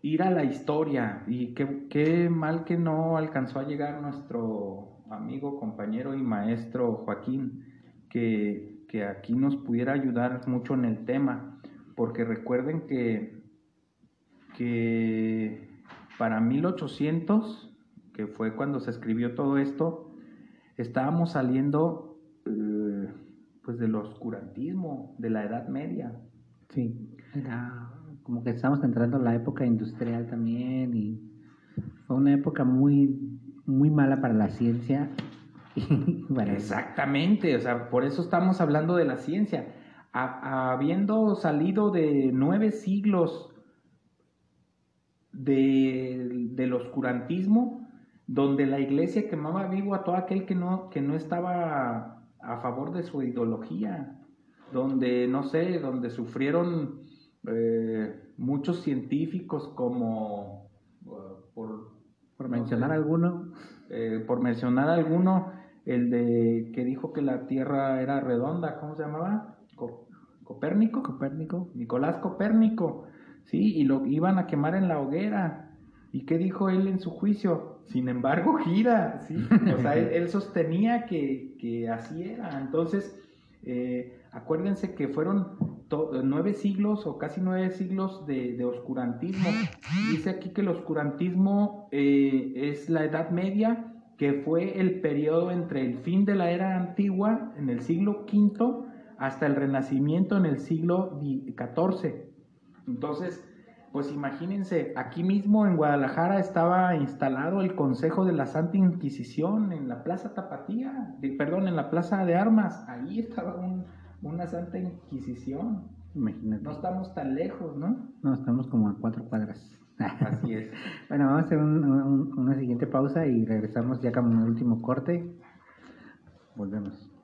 ir a la historia y qué, mal que no alcanzó a llegar nuestro amigo, compañero y maestro Joaquín, que, que aquí nos pudiera ayudar mucho en el tema, porque recuerden que, que para 1800, que fue cuando se escribió todo esto, estábamos saliendo eh, pues del oscurantismo, de la Edad Media.
Sí, como que estamos entrando en la época industrial también y fue una época muy, muy mala para la ciencia.
Exactamente, o sea, por eso estamos hablando de la ciencia. habiendo salido de nueve siglos de, del oscurantismo, donde la iglesia quemaba vivo a todo aquel que no, que no estaba a favor de su ideología, donde, no sé, donde sufrieron eh, muchos científicos como,
uh, por, mencionar alguno,
eh, por mencionar alguno, el de que dijo que la Tierra era redonda, ¿cómo se llamaba? Copérnico.
Copérnico.
Nicolás Copérnico, sí, y lo iban a quemar en la hoguera. ¿Y qué dijo él en su juicio? Sin embargo, gira, ¿sí? O sea, él, sostenía que, que, así era. Entonces, eh, acuérdense que fueron nueve siglos o casi nueve siglos de, oscurantismo. Dice aquí que el oscurantismo eh, es la Edad Media, que fue el periodo entre el fin de la era antigua, en el siglo V, hasta el Renacimiento en el siglo XIV. Entonces, pues imagínense, aquí mismo en Guadalajara estaba instalado el Consejo de la Santa Inquisición en la Plaza Tapatía, perdón, en la Plaza de Armas. Ahí estaba un, una santa inquisición. Imagínate. No estamos tan lejos, ¿no?
No, estamos como a cuatro cuadras.
Así es.
bueno, vamos a hacer una siguiente pausa y regresamos ya como el último corte. Volvemos.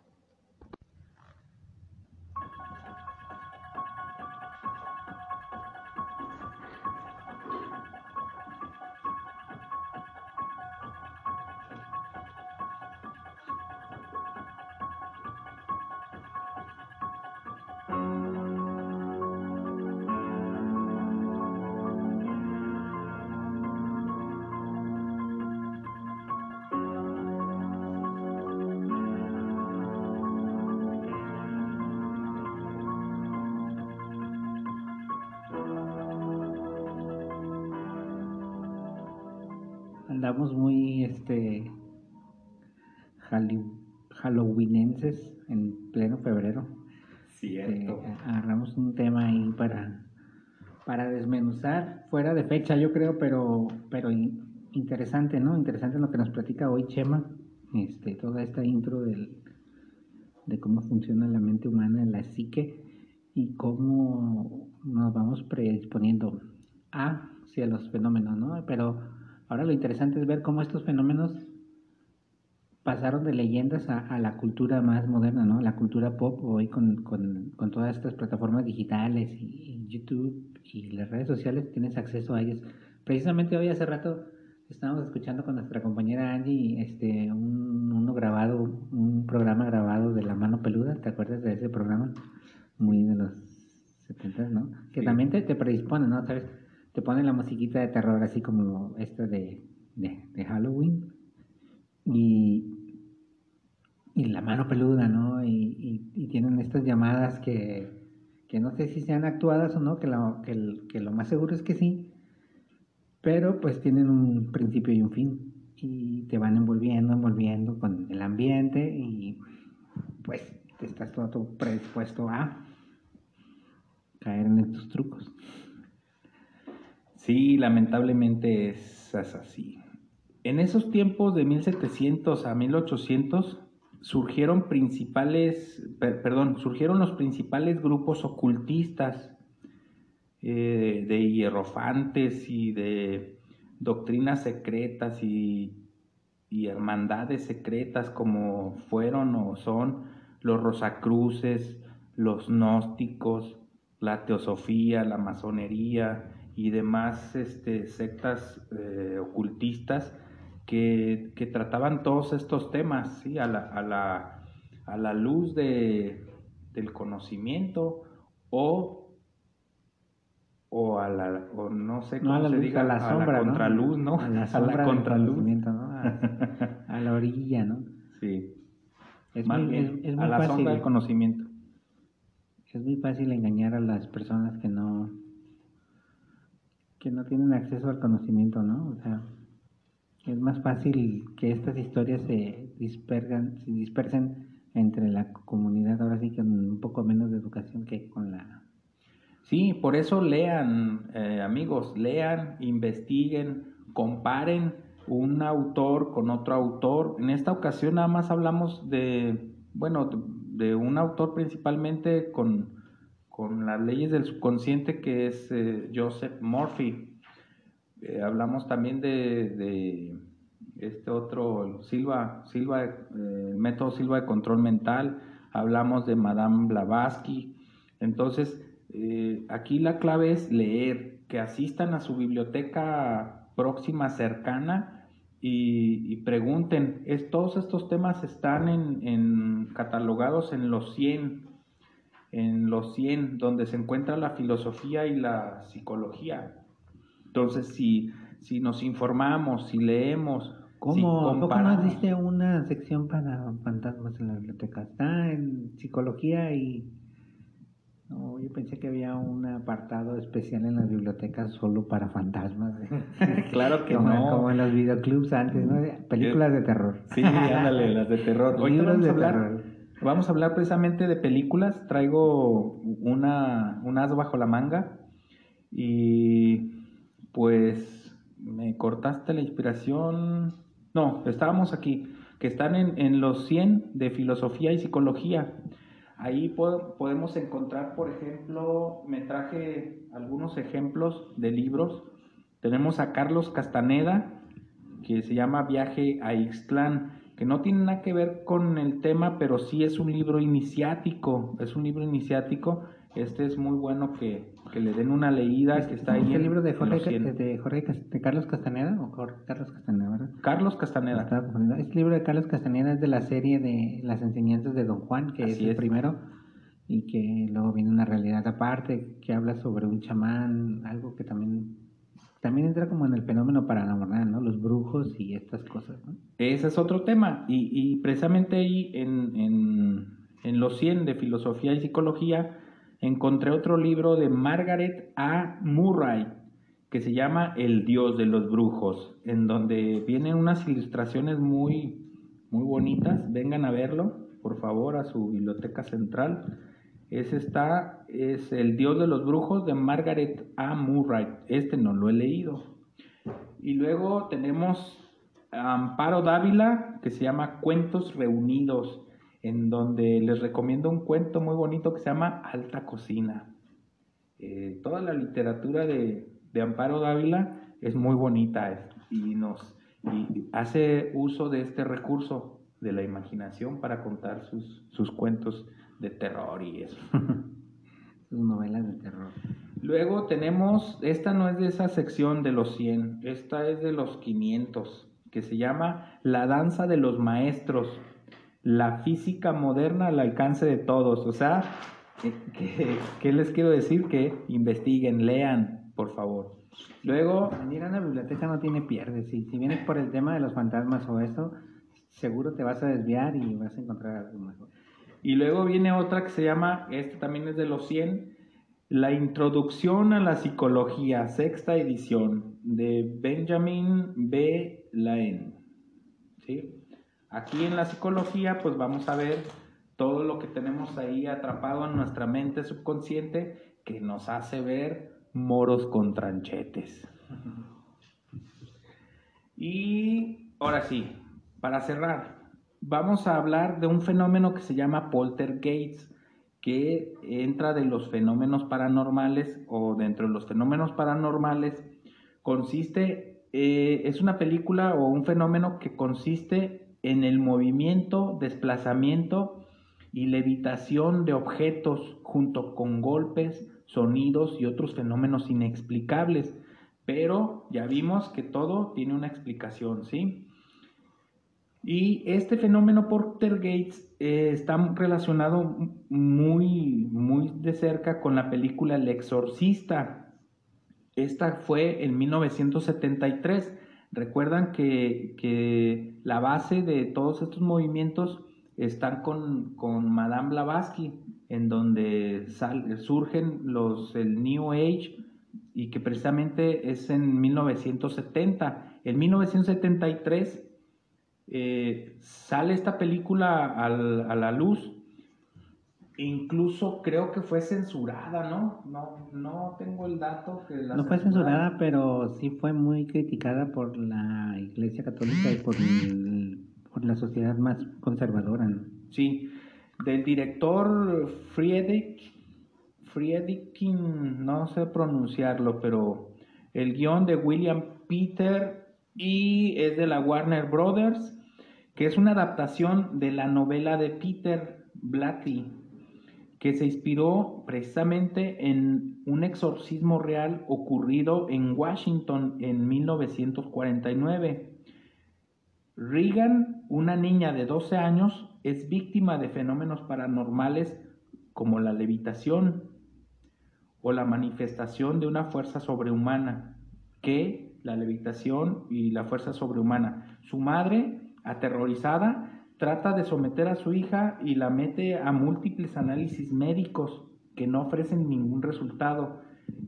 Para desmenuzar, fuera de fecha yo creo, pero, pero interesante, ¿no? Interesante lo que nos platica hoy Chema, este, toda esta intro del, de cómo funciona la mente humana, la psique y cómo nos vamos predisponiendo hacia los fenómenos, ¿no? Pero Ahora lo interesante es ver cómo estos fenómenos pasaron de leyendas a, la cultura más moderna, ¿no? La cultura pop hoy con, todas estas plataformas digitales y, YouTube y las redes sociales tienes acceso a ellas. Precisamente hoy hace rato estábamos escuchando con nuestra compañera Angie este, un, uno grabado, un programa grabado de La Mano Peluda, ¿te acuerdas de ese programa? Muy de los 70, ¿no? Que también te, te predispone, ¿no? ¿Sabes? te ponen la musiquita de terror así como esta de, de, Halloween y, y, la mano peluda, ¿no? Y, y, tienen estas llamadas que, que no sé si sean actuadas o no, que que lo más seguro es que sí, pero pues tienen un principio y un fin y te van envolviendo, envolviendo con el ambiente y pues te estás todo predispuesto a caer en estos trucos.
Sí, lamentablemente es así. En esos tiempos de 1700 a 1800 surgieron principales, perdón, surgieron los principales grupos ocultistas eh, de hierrofantes y de doctrinas secretas y, y, hermandades secretas como fueron o son los rosacruces, los gnósticos, la teosofía, la masonería y demás este, sectas eh, ocultistas que, trataban todos estos temas ¿sí? a, la, a, la, a la luz de, del conocimiento o o a la o no sé cómo se diga
a la sombra,
a la contraluz, ¿no?
A la, sombra a la contraluz, ¿no? A, la orilla, ¿no?
Sí.
Es muy, es, muy
a la
fácil,
sombra del conocimiento.
Es muy fácil engañar a las personas que no que no tienen acceso al conocimiento, ¿no? O sea, es más fácil que estas historias se dispergan, se dispersen entre la comunidad, ahora sí que con un poco menos de educación que con la...
Sí, por eso lean, eh, amigos, lean, investiguen, comparen un autor con otro autor. En esta ocasión nada más hablamos de, bueno, de un autor principalmente con, con las leyes del subconsciente que es eh, Joseph Murphy. Eh, hablamos también de, este otro, Silva, Silva eh, método Silva de control mental, hablamos de Madame Blavatsky. Entonces, eh, aquí la clave es leer, que asistan a su biblioteca próxima, cercana, y, pregunten, es, todos estos temas están en, catalogados en los 100, en los 100, donde se encuentra la filosofía y la psicología. Entonces, si, si nos informamos, si leemos,
¿Cómo?
si
¿Cómo no existe una sección para fantasmas en la biblioteca? Está en psicología y... No, yo pensé que había un apartado especial en las bibliotecas solo para fantasmas.
claro que
como,
no.
Como en los videoclubs antes, ¿no? Películas de terror.
Sí, ándale, las de terror. Hoy vamos a hablar... Vamos a hablar precisamente de películas. Traigo una, un as bajo la manga. Y pues me cortaste la inspiración. No, estábamos aquí, que están en, en los 100 de filosofía y psicología. Ahí podemos encontrar, por ejemplo, me traje algunos ejemplos de libros. Tenemos a Carlos Castaneda, que se llama Viaje a Ixtlán, que no tiene nada que ver con el tema, pero sí es un libro iniciático, es un libro iniciático este es muy bueno que, le den una leída que está ahí.
¿Es el libro de Jorge, de, Jorge de Carlos Castaneda o Carlos Castaneda, verdad?
Carlos Castaneda.
Este libro de Carlos Castaneda es de la serie de las enseñanzas de Don Juan, que es el primero, y que luego viene una realidad aparte, que habla sobre un chamán, algo que también también entra como en el fenómeno paranormal, ¿no? Los brujos y estas cosas, ¿no?
Ese es otro tema, y, y precisamente ahí en, en, en los 100 de filosofía y psicología encontré otro libro de Margaret A. Murray que se llama El Dios de los Brujos, en donde vienen unas ilustraciones muy, muy bonitas. Vengan a verlo, por favor, a su biblioteca central. Ese está, es El Dios de los Brujos de Margaret A. Murray. Este no lo he leído. Y luego tenemos Amparo Dávila, que se llama Cuentos Reunidos en donde les recomiendo un cuento muy bonito que se llama Alta Cocina. Eh, toda la literatura de, Amparo Dávila es muy bonita y nos hace uso de este recurso de la imaginación para contar sus, sus cuentos de terror y eso.
sus novelas de terror.
Luego tenemos, esta no es de esa sección de los 100, esta es de los 500, que se llama La danza de los maestros la física moderna al alcance de todos. O sea, ¿qué, les quiero decir? Que investiguen, lean, por favor. Luego...
Venir a la biblioteca no tiene pierde. Si, si vienes por el tema de los fantasmas o eso, seguro te vas a desviar y vas a encontrar algo mejor.
Y luego viene otra que se llama, este también es de los 100, La introducción a la psicología, sexta edición, de Benjamin B. Lane. ¿Sí? Aquí en la psicología, pues vamos a ver todo lo que tenemos ahí atrapado en nuestra mente subconsciente que nos hace ver moros con tranchetes. Y ahora sí, para cerrar, vamos a hablar de un fenómeno que se llama poltergeist que entra de los fenómenos paranormales o dentro de los fenómenos paranormales consiste, eh, es una película o un fenómeno que consiste en el movimiento, desplazamiento y levitación de objetos junto con golpes, sonidos y otros fenómenos inexplicables. Pero ya vimos que todo tiene una explicación, ¿sí? Y este fenómeno Portergeist eh, está relacionado muy, muy de cerca con la película El Exorcista. Esta fue en 1973. Recuerdan que, la base de todos estos movimientos están con, con Madame Blavatsky, en donde surgen los, el New Age y que precisamente es en 1970. En 1973 eh, sale esta película a la luz, incluso creo que fue censurada, ¿no? No, no tengo el dato que
No fue censurada, pero sí fue muy criticada por la Iglesia Católica y por, por la sociedad más conservadora.
Sí, del director Friedrich, Friedkin, no sé pronunciarlo, pero el guion de William Peter y es de la Warner Brothers, que es una adaptación de la novela de Peter Blatty, que se inspiró precisamente en un exorcismo real ocurrido en Washington en 1949. Regan, una niña de 12 años, es víctima de fenómenos paranormales como la levitación o la manifestación de una fuerza sobrehumana que la levitación y la fuerza sobrehumana. Su madre, aterrorizada, trata de someter a su hija y la mete a múltiples análisis médicos que no ofrecen ningún resultado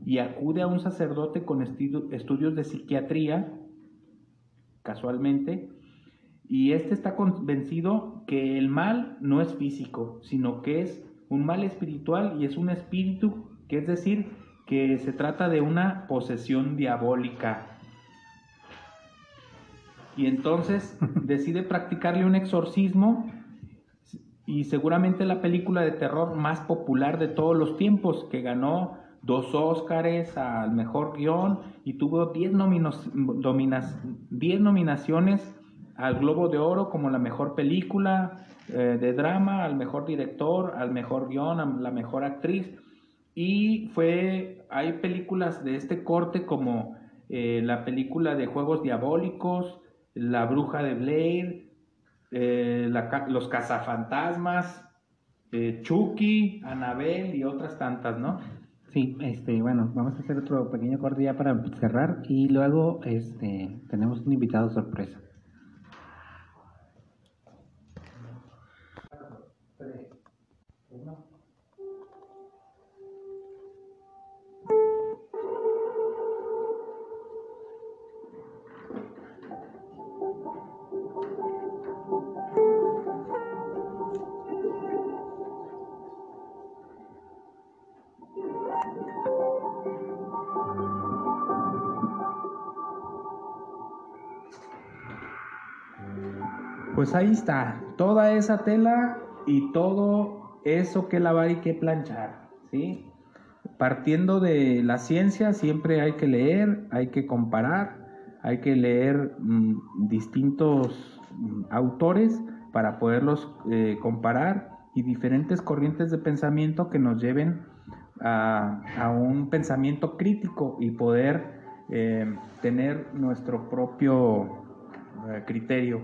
y acude a un sacerdote con estudios de psiquiatría, casualmente, y este está convencido que el mal no es físico, sino que es un mal espiritual y es un espíritu, que es decir, que se trata de una posesión diabólica y entonces decide practicarle un exorcismo y seguramente la película de terror más popular de todos los tiempos, que ganó dos Óscares al mejor guion y tuvo 10 nominaciones al Globo de Oro como la mejor película eh, de drama, al mejor director, al mejor guion, a la mejor actriz. Y fue, hay películas de este corte como eh, la película de Juegos Diabólicos, la Bruja de Blair, eh, Los Cazafantasmas, eh, Chucky, Anabel y otras tantas, ¿no?
Sí, este, bueno, vamos a hacer otro pequeño corte ya para cerrar y luego este, tenemos un invitado sorpresa.
Pues ahí está, toda esa tela y todo eso que lavar y que planchar, ¿sí? Partiendo de la ciencia siempre hay que leer, hay que comparar, hay que leer mm, distintos mm, autores para poderlos eh, comparar y diferentes corrientes de pensamiento que nos lleven a, un pensamiento crítico y poder eh, tener nuestro propio eh, criterio.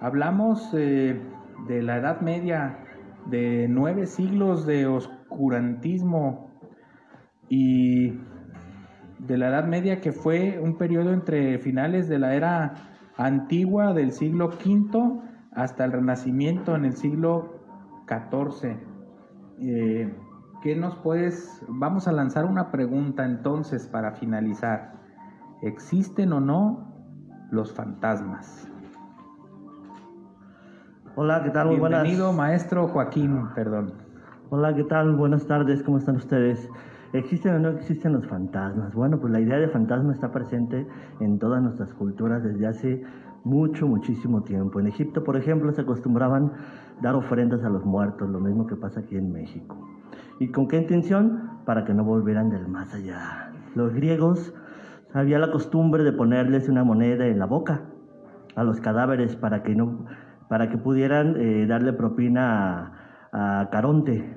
Hablamos eh, de la Edad Media, de nueve siglos de oscurantismo y de la Edad Media que fue un periodo entre finales de la era antigua del siglo V hasta el Renacimiento en el siglo XIV. Eh, ¿qué nos puedes... Vamos a lanzar una pregunta entonces para finalizar. ¿Existen o no los fantasmas?
Hola, ¿qué tal? Muy buenas.
Bienvenido, maestro Joaquín, perdón.
Hola, ¿qué tal? Buenas tardes, ¿cómo están ustedes? ¿Existen o no existen los fantasmas? Bueno, pues la idea de fantasma está presente en todas nuestras culturas desde hace mucho, muchísimo tiempo. En Egipto, por ejemplo, se acostumbraban dar ofrendas a los muertos, lo mismo que pasa aquí en México. ¿Y con qué intención? Para que no volvieran del más allá. Los griegos había la costumbre de ponerles una moneda en la boca a los cadáveres para que no para que pudieran eh, darle propina a, Caronte,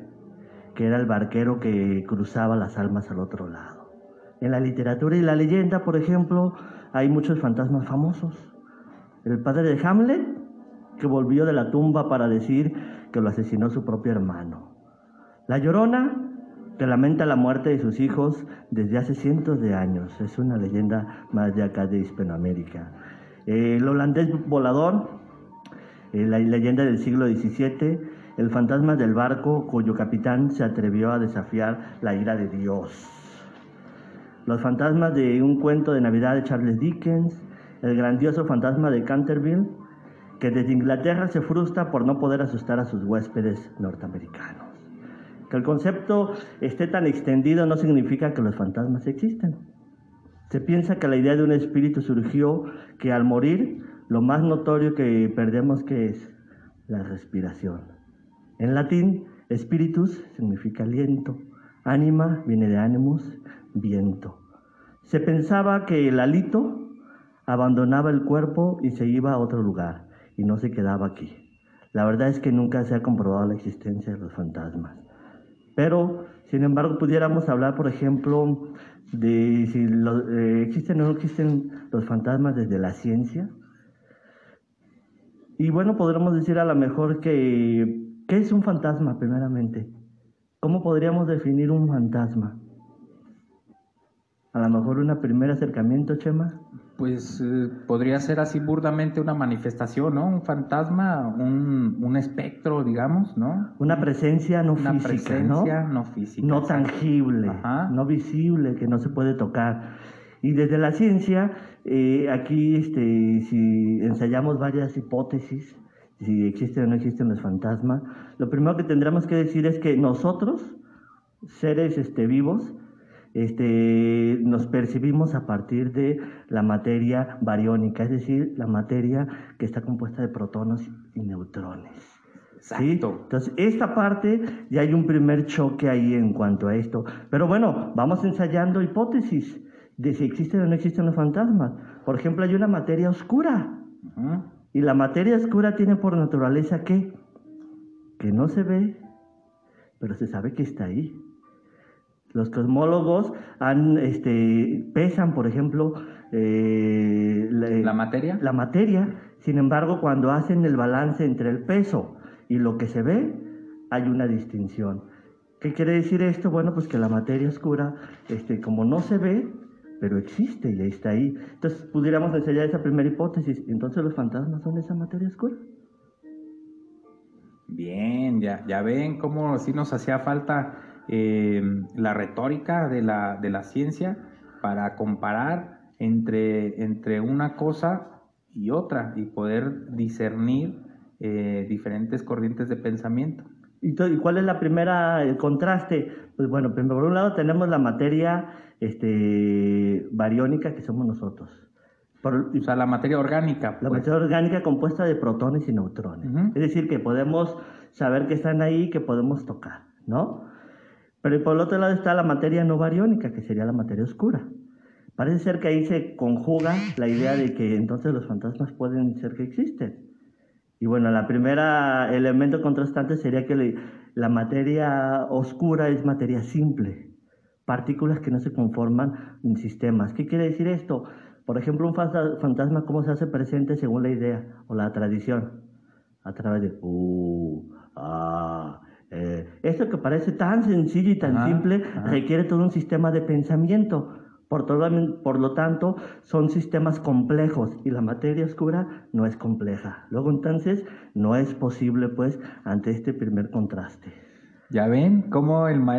que era el barquero que cruzaba las almas al otro lado. En la literatura y la leyenda, por ejemplo, hay muchos fantasmas famosos el padre de Hamlet, que volvió de la tumba para decir que lo asesinó su propio hermano. La Llorona, que lamenta la muerte de sus hijos desde hace cientos de años. Es una leyenda más de acá de Hispanoamérica. El holandés volador, la leyenda del siglo XVII, el fantasma del barco cuyo capitán se atrevió a desafiar la ira de Dios. Los fantasmas de un cuento de Navidad de Charles Dickens, el grandioso fantasma de Canterville, que desde Inglaterra se frustra por no poder asustar a sus huéspedes norteamericanos. Que el concepto esté tan extendido no significa que los fantasmas existen. Se piensa que la idea de un espíritu surgió que al morir lo más notorio que perdemos que es la respiración. En latín, spiritus significa aliento, ánima viene de animus, viento. Se pensaba que el alito abandonaba el cuerpo y se iba a otro lugar y no se quedaba aquí. La verdad es que nunca se ha comprobado la existencia de los fantasmas. Pero, sin embargo, pudiéramos hablar, por ejemplo, de si eh, existen o no existen los fantasmas desde la ciencia. Y bueno, podríamos decir a lo mejor que, ¿qué es un fantasma primeramente? ¿Cómo podríamos definir un fantasma? A lo mejor un primer acercamiento, Chema
pues eh, podría ser así burdamente una manifestación, ¿no? Un fantasma, un, espectro, digamos, ¿no?
Una presencia no
una
física,
presencia ¿no? física.
No tangible, no visible, que no se puede tocar. Y desde la ciencia, eh, aquí, este, si ensayamos varias hipótesis, si existen o no existen los fantasmas, lo primero que tendremos que decir es que nosotros, seres este, vivos, este, nos percibimos a partir de la materia bariónica, es decir, la materia que está compuesta de protones y neutrones.
Exacto.
Entonces, esta parte ya hay un primer choque ahí en cuanto a esto. Pero bueno, vamos ensayando hipótesis de si existen o no existen los fantasmas. Por ejemplo, hay una materia oscura. Y la materia oscura tiene por naturaleza que, que no se ve, pero se sabe que está ahí. Los cosmólogos han, este, pesan, por ejemplo,
eh, la, materia.
La materia. Sin embargo, cuando hacen el balance entre el peso y lo que se ve, hay una distinción. ¿Qué quiere decir esto? Bueno, pues que la materia oscura, este, como no se ve, pero existe y está ahí. Entonces, pudiéramos enseñar esa primera hipótesis. Entonces, los fantasmas son esa materia oscura.
Bien, ya, ya ven cómo sí nos hacía falta Em, la retórica de la, de la ciencia para comparar entre, entre una cosa y otra y poder discernir eh, diferentes corrientes de pensamiento.
¿Y, cuál es la primera, el contraste? Pues bueno, por un lado tenemos la materia este, bariónica que somos nosotros.
o sea, la materia orgánica.
La pues. materia orgánica compuesta de protones y neutrones. Es decir, que podemos saber que están ahí, que podemos tocar, ¿no? Pero por el otro lado está la materia no bariónica, que sería la materia oscura. Parece ser que ahí se conjuga la idea de que entonces los fantasmas pueden ser que existen. Y bueno, la primera elemento contrastante sería que la materia oscura es materia simple, partículas que no se conforman en sistemas. ¿Qué quiere decir esto? Por ejemplo, un fantasma, ¿cómo se hace presente según la idea o la tradición? A través de uh, ah, eh, esto que parece tan sencillo y tan simple requiere todo un sistema de pensamiento. Por, por lo tanto, son sistemas complejos y la materia oscura no es compleja. Luego, entonces, no es posible, pues, ante este primer contraste.
Ya ven cómo el maestro